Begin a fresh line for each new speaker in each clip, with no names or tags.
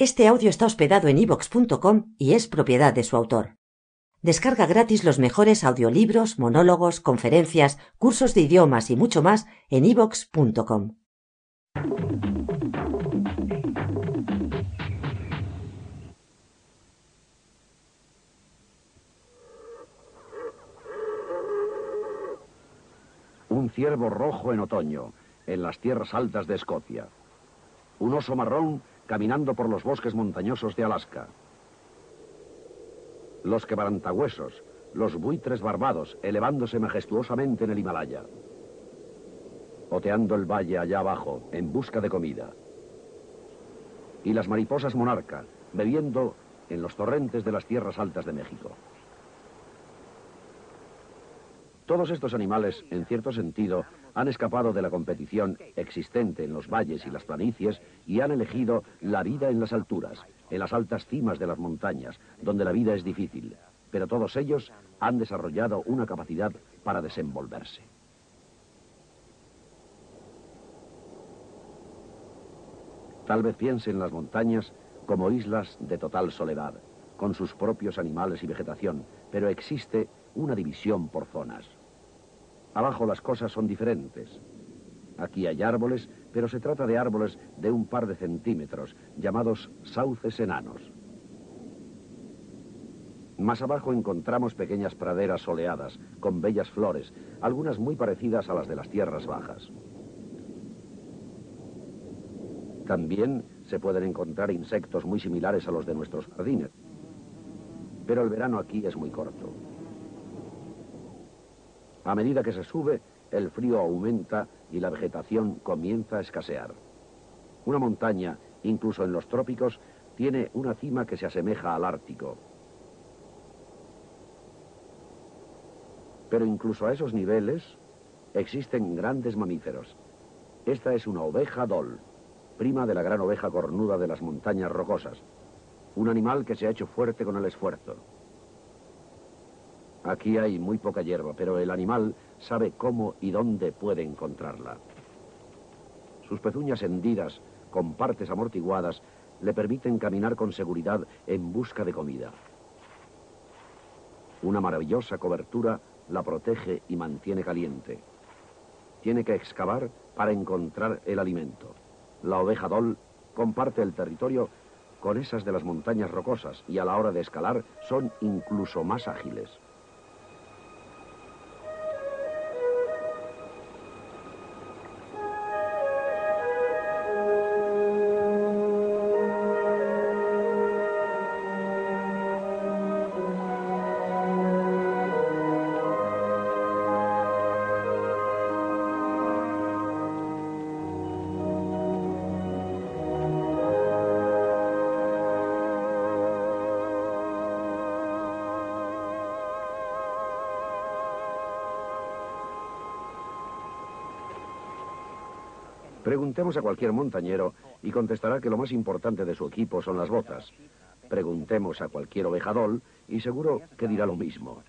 Este audio está hospedado en ivox.com y es propiedad de su autor. Descarga gratis los mejores audiolibros, monólogos, conferencias, cursos de idiomas y mucho más en ivox.com.
Un ciervo rojo en otoño, en las tierras altas de Escocia. Un oso marrón caminando por los bosques montañosos de Alaska. Los quebrantahuesos, los buitres barbados, elevándose majestuosamente en el Himalaya. Oteando el valle allá abajo, en busca de comida. Y las mariposas monarca, bebiendo en los torrentes de las tierras altas de México. Todos estos animales, en cierto sentido, han escapado de la competición existente en los valles y las planicies y han elegido la vida en las alturas, en las altas cimas de las montañas, donde la vida es difícil. Pero todos ellos han desarrollado una capacidad para desenvolverse. Tal vez piense en las montañas como islas de total soledad, con sus propios animales y vegetación, pero existe una división por zonas. Abajo las cosas son diferentes. Aquí hay árboles, pero se trata de árboles de un par de centímetros, llamados sauces enanos. Más abajo encontramos pequeñas praderas soleadas, con bellas flores, algunas muy parecidas a las de las tierras bajas. También se pueden encontrar insectos muy similares a los de nuestros jardines. Pero el verano aquí es muy corto. A medida que se sube, el frío aumenta y la vegetación comienza a escasear. Una montaña, incluso en los trópicos, tiene una cima que se asemeja al Ártico. Pero incluso a esos niveles existen grandes mamíferos. Esta es una oveja dol, prima de la gran oveja cornuda de las montañas rocosas. Un animal que se ha hecho fuerte con el esfuerzo. Aquí hay muy poca hierba, pero el animal sabe cómo y dónde puede encontrarla. Sus pezuñas hendidas, con partes amortiguadas, le permiten caminar con seguridad en busca de comida. Una maravillosa cobertura la protege y mantiene caliente. Tiene que excavar para encontrar el alimento. La oveja dol comparte el territorio con esas de las montañas rocosas y a la hora de escalar son incluso más ágiles. Preguntemos a cualquier montañero y contestará que lo más importante de su equipo son las botas. Preguntemos a cualquier ovejadol y seguro que dirá lo mismo.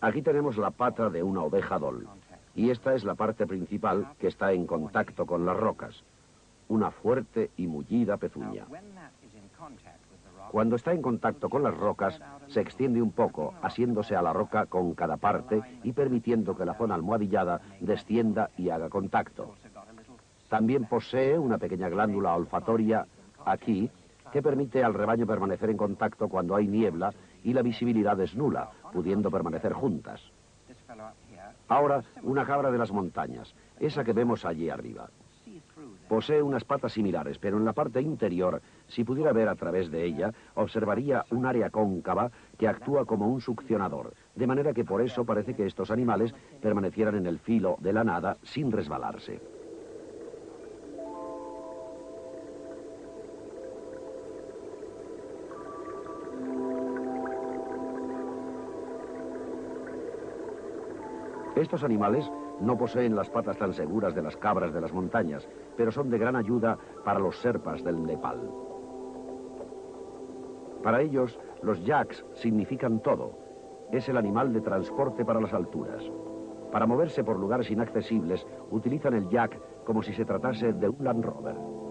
Aquí tenemos la pata de una ovejadol y esta es la parte principal que está en contacto con las rocas. Una fuerte y mullida pezuña. Cuando está en contacto con las rocas, se extiende un poco, asiéndose a la roca con cada parte y permitiendo que la zona almohadillada descienda y haga contacto. También posee una pequeña glándula olfatoria aquí que permite al rebaño permanecer en contacto cuando hay niebla y la visibilidad es nula, pudiendo permanecer juntas. Ahora, una cabra de las montañas, esa que vemos allí arriba. Posee unas patas similares, pero en la parte interior, si pudiera ver a través de ella, observaría un área cóncava que actúa como un succionador, de manera que por eso parece que estos animales permanecieran en el filo de la nada sin resbalarse. Estos animales no poseen las patas tan seguras de las cabras de las montañas, pero son de gran ayuda para los serpas del Nepal. Para ellos, los yaks significan todo. Es el animal de transporte para las alturas. Para moverse por lugares inaccesibles, utilizan el yak como si se tratase de un Land Rover.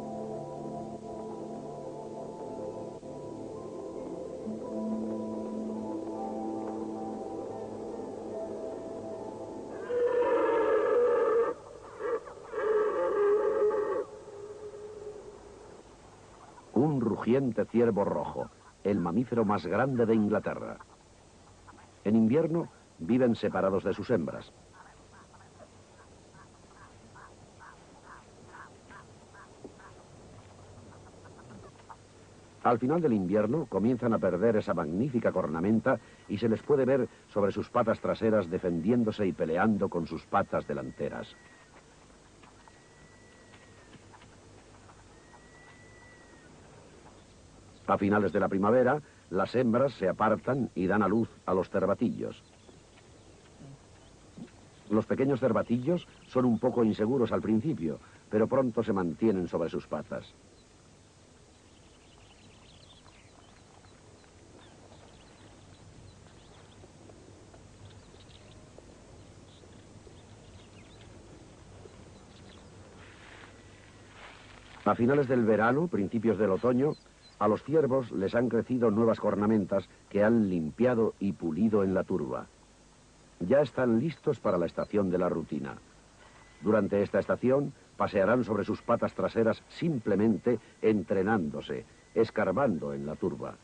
Ciervo rojo, el mamífero más grande de Inglaterra. En invierno viven separados de sus hembras. Al final del invierno comienzan a perder esa magnífica cornamenta y se les puede ver sobre sus patas traseras defendiéndose y peleando con sus patas delanteras. A finales de la primavera, las hembras se apartan y dan a luz a los cervatillos. Los pequeños cervatillos son un poco inseguros al principio, pero pronto se mantienen sobre sus patas. A finales del verano, principios del otoño, a los ciervos les han crecido nuevas cornamentas que han limpiado y pulido en la turba. Ya están listos para la estación de la rutina. Durante esta estación pasearán sobre sus patas traseras simplemente entrenándose, escarbando en la turba.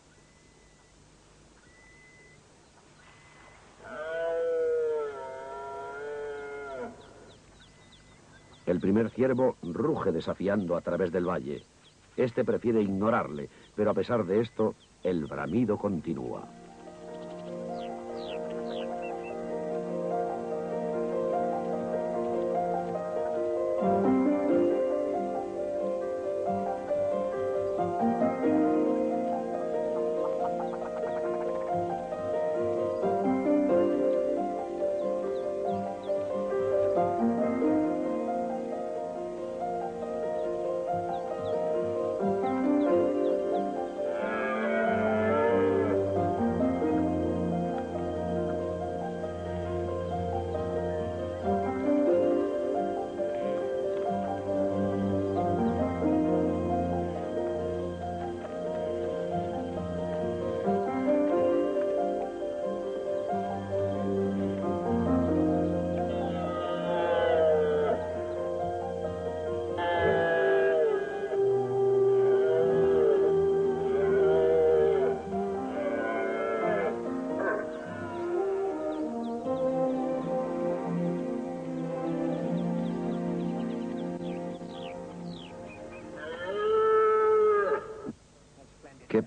El primer ciervo ruge desafiando a través del valle. Este prefiere ignorarle, pero a pesar de esto, el bramido continúa.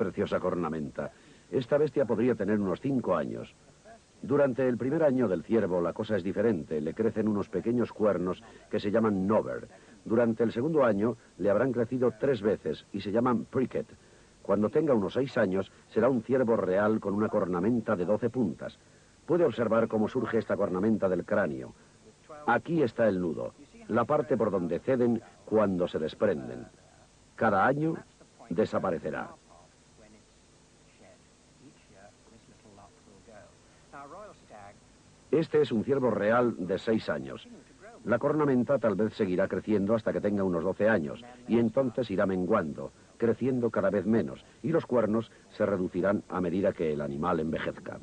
Preciosa cornamenta. Esta bestia podría tener unos cinco años. Durante el primer año del ciervo la cosa es diferente. Le crecen unos pequeños cuernos que se llaman nover. Durante el segundo año le habrán crecido tres veces y se llaman pricket. Cuando tenga unos seis años será un ciervo real con una cornamenta de doce puntas. Puede observar cómo surge esta cornamenta del cráneo. Aquí está el nudo, la parte por donde ceden cuando se desprenden. Cada año desaparecerá. Este es un ciervo real de seis años. La cornamenta tal vez seguirá creciendo hasta que tenga unos 12 años y entonces irá menguando, creciendo cada vez menos y los cuernos se reducirán a medida que el animal envejezca.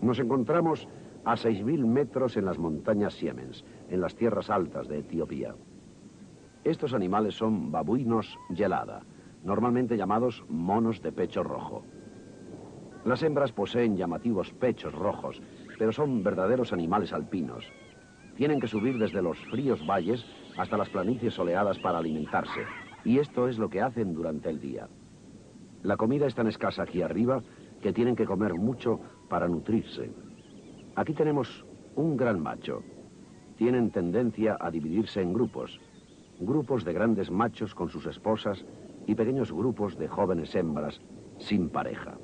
Nos encontramos a 6.000 metros en las montañas Siemens, en las tierras altas de Etiopía. Estos animales son babuinos gelada, normalmente llamados monos de pecho rojo. Las hembras poseen llamativos pechos rojos, pero son verdaderos animales alpinos. Tienen que subir desde los fríos valles hasta las planicies soleadas para alimentarse, y esto es lo que hacen durante el día. La comida es tan escasa aquí arriba que tienen que comer mucho para nutrirse. Aquí tenemos un gran macho. Tienen tendencia a dividirse en grupos. Grupos de grandes machos con sus esposas y pequeños grupos de jóvenes hembras sin pareja.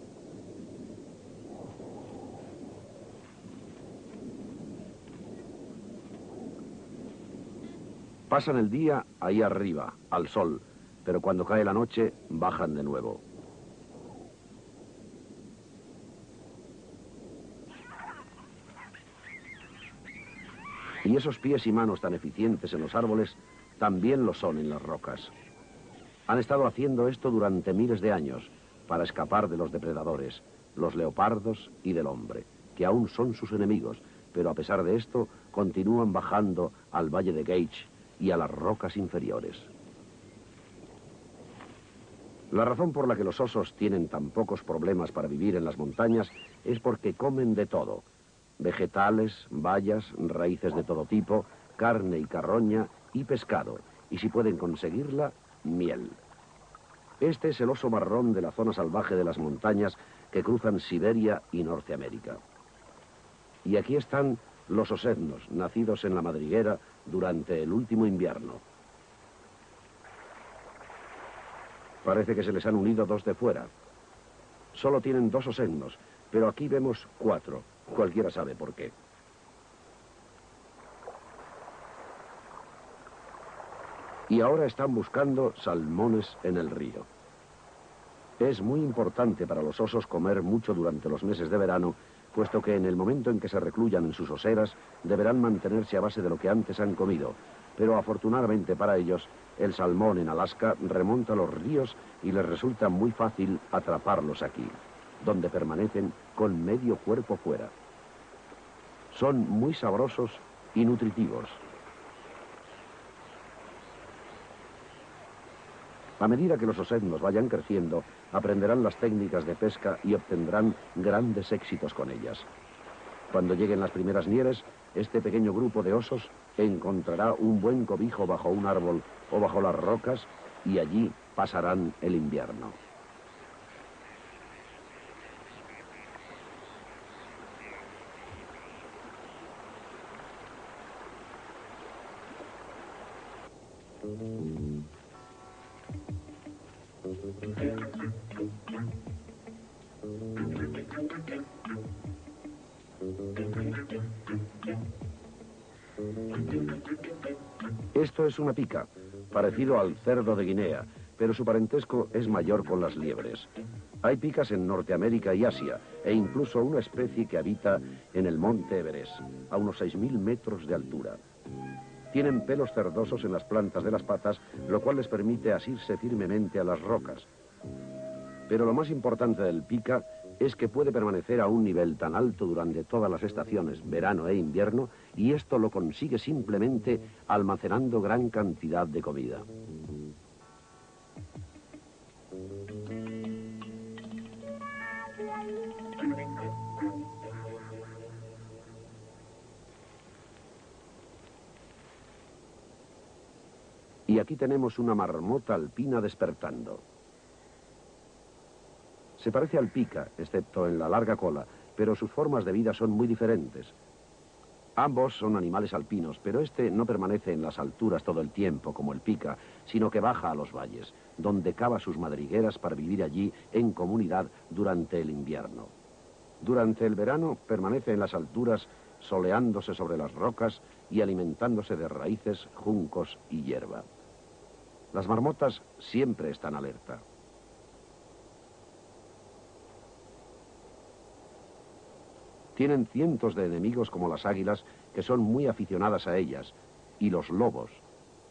Pasan el día ahí arriba, al sol, pero cuando cae la noche bajan de nuevo. Y esos pies y manos tan eficientes en los árboles también lo son en las rocas. Han estado haciendo esto durante miles de años para escapar de los depredadores, los leopardos y del hombre, que aún son sus enemigos, pero a pesar de esto continúan bajando al valle de Gage y a las rocas inferiores. La razón por la que los osos tienen tan pocos problemas para vivir en las montañas es porque comen de todo. Vegetales, bayas, raíces de todo tipo, carne y carroña y pescado. Y si pueden conseguirla, miel. Este es el oso marrón de la zona salvaje de las montañas que cruzan Siberia y Norteamérica. Y aquí están los osednos, nacidos en la madriguera durante el último invierno. Parece que se les han unido dos de fuera. Solo tienen dos osednos, pero aquí vemos cuatro. Cualquiera sabe por qué. Y ahora están buscando salmones en el río. Es muy importante para los osos comer mucho durante los meses de verano puesto que en el momento en que se recluyan en sus oseras deberán mantenerse a base de lo que antes han comido. Pero afortunadamente para ellos, el salmón en Alaska remonta los ríos y les resulta muy fácil atraparlos aquí, donde permanecen con medio cuerpo fuera. Son muy sabrosos y nutritivos. A medida que los osednos vayan creciendo, aprenderán las técnicas de pesca y obtendrán grandes éxitos con ellas. Cuando lleguen las primeras nieves, este pequeño grupo de osos encontrará un buen cobijo bajo un árbol o bajo las rocas y allí pasarán el invierno. Esto es una pica, parecido al cerdo de Guinea, pero su parentesco es mayor con las liebres. Hay picas en Norteamérica y Asia, e incluso una especie que habita en el monte Everest, a unos 6.000 metros de altura. Tienen pelos cerdosos en las plantas de las patas, lo cual les permite asirse firmemente a las rocas. Pero lo más importante del pica es que puede permanecer a un nivel tan alto durante todas las estaciones, verano e invierno, y esto lo consigue simplemente almacenando gran cantidad de comida. Aquí tenemos una marmota alpina despertando. Se parece al pica, excepto en la larga cola, pero sus formas de vida son muy diferentes. Ambos son animales alpinos, pero este no permanece en las alturas todo el tiempo como el pica, sino que baja a los valles, donde cava sus madrigueras para vivir allí en comunidad durante el invierno. Durante el verano permanece en las alturas soleándose sobre las rocas y alimentándose de raíces, juncos y hierba. Las marmotas siempre están alerta. Tienen cientos de enemigos como las águilas que son muy aficionadas a ellas y los lobos.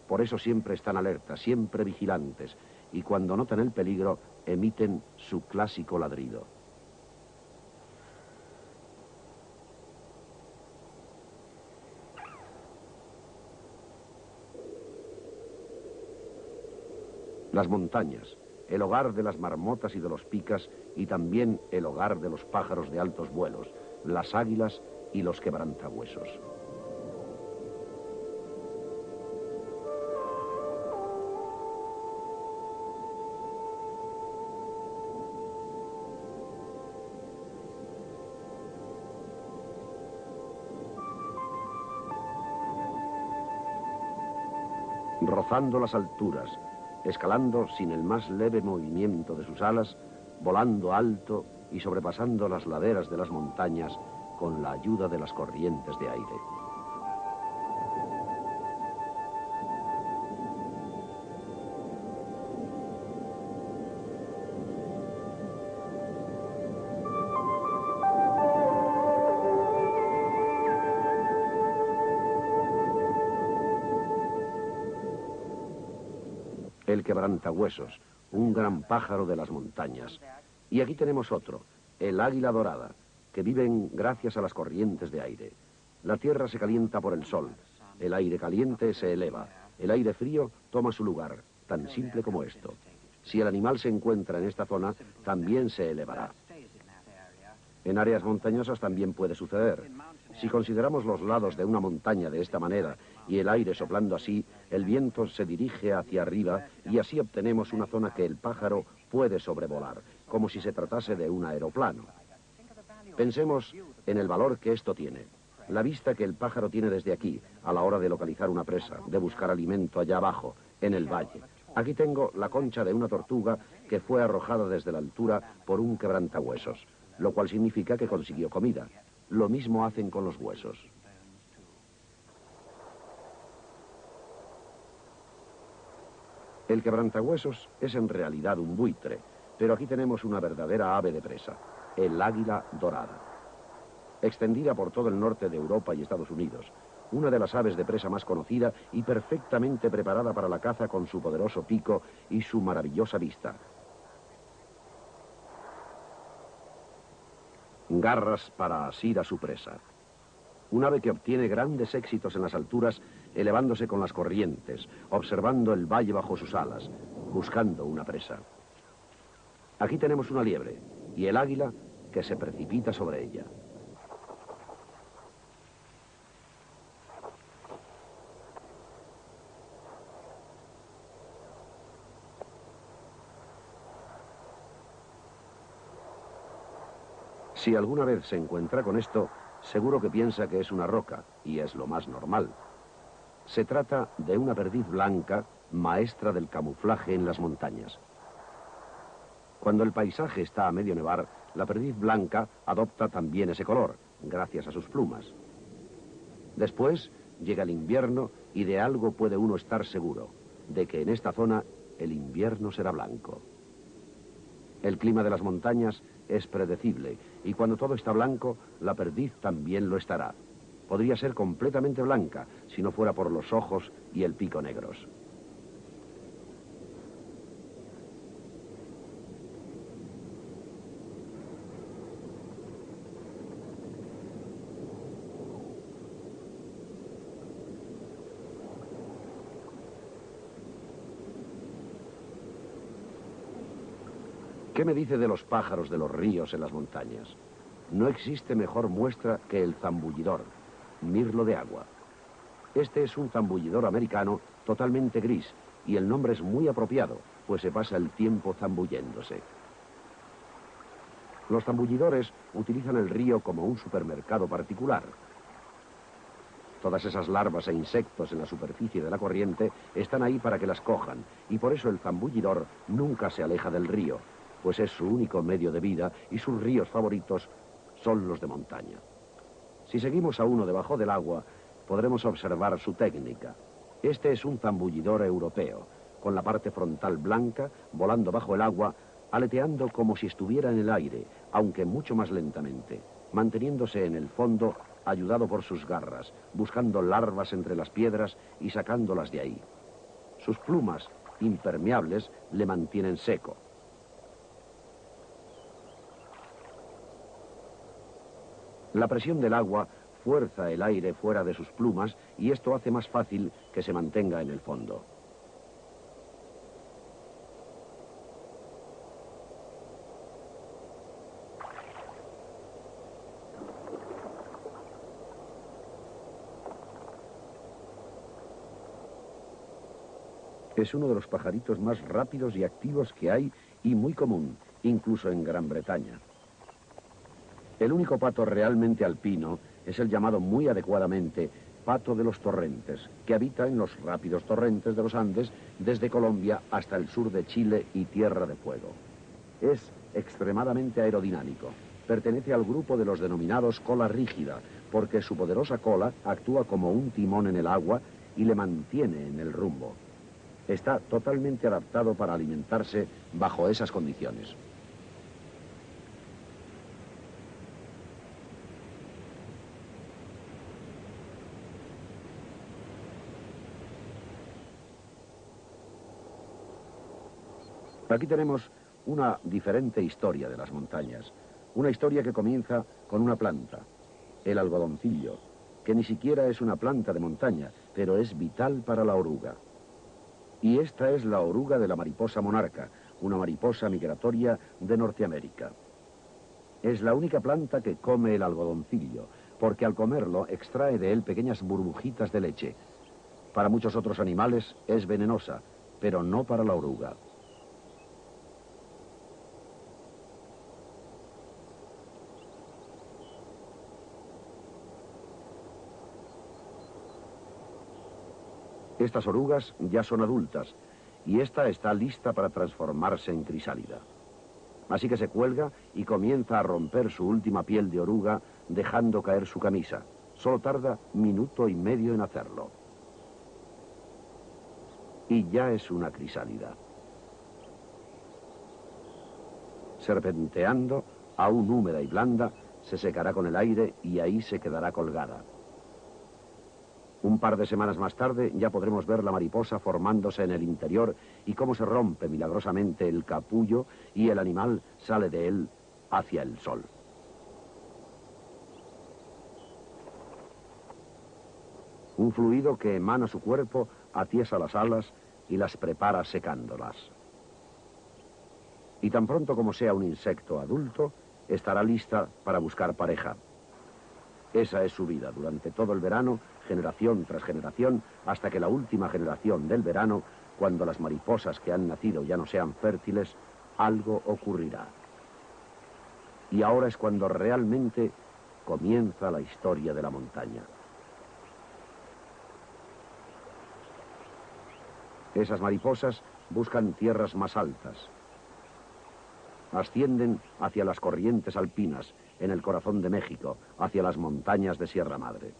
Por eso siempre están alertas, siempre vigilantes y cuando notan el peligro emiten su clásico ladrido. Las montañas, el hogar de las marmotas y de los picas y también el hogar de los pájaros de altos vuelos, las águilas y los quebrantahuesos. rozando las alturas, escalando sin el más leve movimiento de sus alas, volando alto y sobrepasando las laderas de las montañas con la ayuda de las corrientes de aire. El quebrantahuesos, un gran pájaro de las montañas, y aquí tenemos otro, el águila dorada, que viven gracias a las corrientes de aire. La tierra se calienta por el sol, el aire caliente se eleva, el aire frío toma su lugar, tan simple como esto. Si el animal se encuentra en esta zona, también se elevará. En áreas montañosas también puede suceder. Si consideramos los lados de una montaña de esta manera y el aire soplando así, el viento se dirige hacia arriba y así obtenemos una zona que el pájaro puede sobrevolar, como si se tratase de un aeroplano. Pensemos en el valor que esto tiene. La vista que el pájaro tiene desde aquí, a la hora de localizar una presa, de buscar alimento allá abajo, en el valle. Aquí tengo la concha de una tortuga que fue arrojada desde la altura por un quebrantahuesos lo cual significa que consiguió comida. Lo mismo hacen con los huesos. El quebrantahuesos es en realidad un buitre, pero aquí tenemos una verdadera ave de presa, el águila dorada. Extendida por todo el norte de Europa y Estados Unidos, una de las aves de presa más conocida y perfectamente preparada para la caza con su poderoso pico y su maravillosa vista, garras para asir a su presa. Un ave que obtiene grandes éxitos en las alturas, elevándose con las corrientes, observando el valle bajo sus alas, buscando una presa. Aquí tenemos una liebre y el águila que se precipita sobre ella. Si alguna vez se encuentra con esto, seguro que piensa que es una roca, y es lo más normal. Se trata de una perdiz blanca, maestra del camuflaje en las montañas. Cuando el paisaje está a medio nevar, la perdiz blanca adopta también ese color, gracias a sus plumas. Después llega el invierno y de algo puede uno estar seguro, de que en esta zona el invierno será blanco. El clima de las montañas es predecible y cuando todo está blanco, la perdiz también lo estará. Podría ser completamente blanca si no fuera por los ojos y el pico negros. ¿Qué me dice de los pájaros de los ríos en las montañas? No existe mejor muestra que el zambullidor, mirlo de agua. Este es un zambullidor americano totalmente gris y el nombre es muy apropiado, pues se pasa el tiempo zambulléndose. Los zambullidores utilizan el río como un supermercado particular. Todas esas larvas e insectos en la superficie de la corriente están ahí para que las cojan, y por eso el zambullidor nunca se aleja del río, pues es su único medio de vida y sus ríos favoritos son los de montaña. Si seguimos a uno debajo del agua, podremos observar su técnica. Este es un zambullidor europeo, con la parte frontal blanca, volando bajo el agua, aleteando como si estuviera en el aire, aunque mucho más lentamente, manteniéndose en el fondo, ayudado por sus garras, buscando larvas entre las piedras y sacándolas de ahí. Sus plumas, impermeables, le mantienen seco. La presión del agua fuerza el aire fuera de sus plumas y esto hace más fácil que se mantenga en el fondo. Es uno de los pajaritos más rápidos y activos que hay y muy común, incluso en Gran Bretaña. El único pato realmente alpino es el llamado muy adecuadamente pato de los torrentes, que habita en los rápidos torrentes de los Andes desde Colombia hasta el sur de Chile y Tierra de Fuego. Es extremadamente aerodinámico. Pertenece al grupo de los denominados cola rígida, porque su poderosa cola actúa como un timón en el agua y le mantiene en el rumbo. Está totalmente adaptado para alimentarse bajo esas condiciones. Aquí tenemos una diferente historia de las montañas. Una historia que comienza con una planta, el algodoncillo, que ni siquiera es una planta de montaña, pero es vital para la oruga. Y esta es la oruga de la mariposa monarca, una mariposa migratoria de Norteamérica. Es la única planta que come el algodoncillo, porque al comerlo extrae de él pequeñas burbujitas de leche. Para muchos otros animales es venenosa, pero no para la oruga. Estas orugas ya son adultas y esta está lista para transformarse en crisálida. Así que se cuelga y comienza a romper su última piel de oruga dejando caer su camisa. Solo tarda minuto y medio en hacerlo. Y ya es una crisálida. Serpenteando, aún húmeda y blanda, se secará con el aire y ahí se quedará colgada. Un par de semanas más tarde ya podremos ver la mariposa formándose en el interior y cómo se rompe milagrosamente el capullo y el animal sale de él hacia el sol. Un fluido que emana su cuerpo atiesa las alas y las prepara secándolas. Y tan pronto como sea un insecto adulto, estará lista para buscar pareja. Esa es su vida durante todo el verano generación tras generación, hasta que la última generación del verano, cuando las mariposas que han nacido ya no sean fértiles, algo ocurrirá. Y ahora es cuando realmente comienza la historia de la montaña. Esas mariposas buscan tierras más altas. Ascienden hacia las corrientes alpinas, en el corazón de México, hacia las montañas de Sierra Madre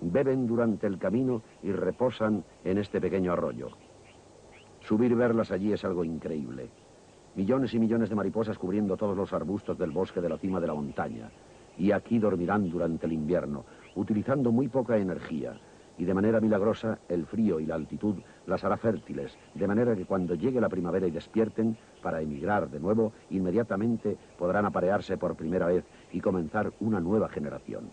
beben durante el camino y reposan en este pequeño arroyo. Subir verlas allí es algo increíble. Millones y millones de mariposas cubriendo todos los arbustos del bosque de la cima de la montaña. Y aquí dormirán durante el invierno, utilizando muy poca energía. Y de manera milagrosa, el frío y la altitud las hará fértiles, de manera que cuando llegue la primavera y despierten, para emigrar de nuevo, inmediatamente podrán aparearse por primera vez y comenzar una nueva generación.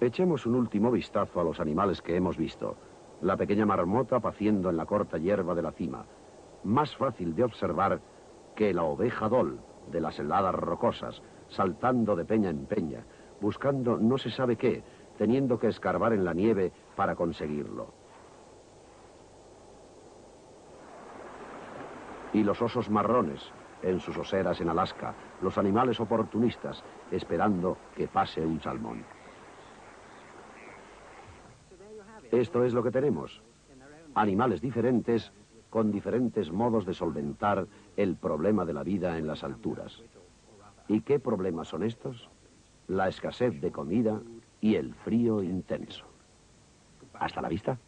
Echemos un último vistazo a los animales que hemos visto. La pequeña marmota paciendo en la corta hierba de la cima. Más fácil de observar que la oveja dol de las heladas rocosas, saltando de peña en peña, buscando no se sabe qué, teniendo que escarbar en la nieve para conseguirlo. Y los osos marrones, en sus oseras en Alaska, los animales oportunistas, esperando que pase un salmón. Esto es lo que tenemos. Animales diferentes con diferentes modos de solventar el problema de la vida en las alturas. ¿Y qué problemas son estos? La escasez de comida y el frío intenso. Hasta la vista.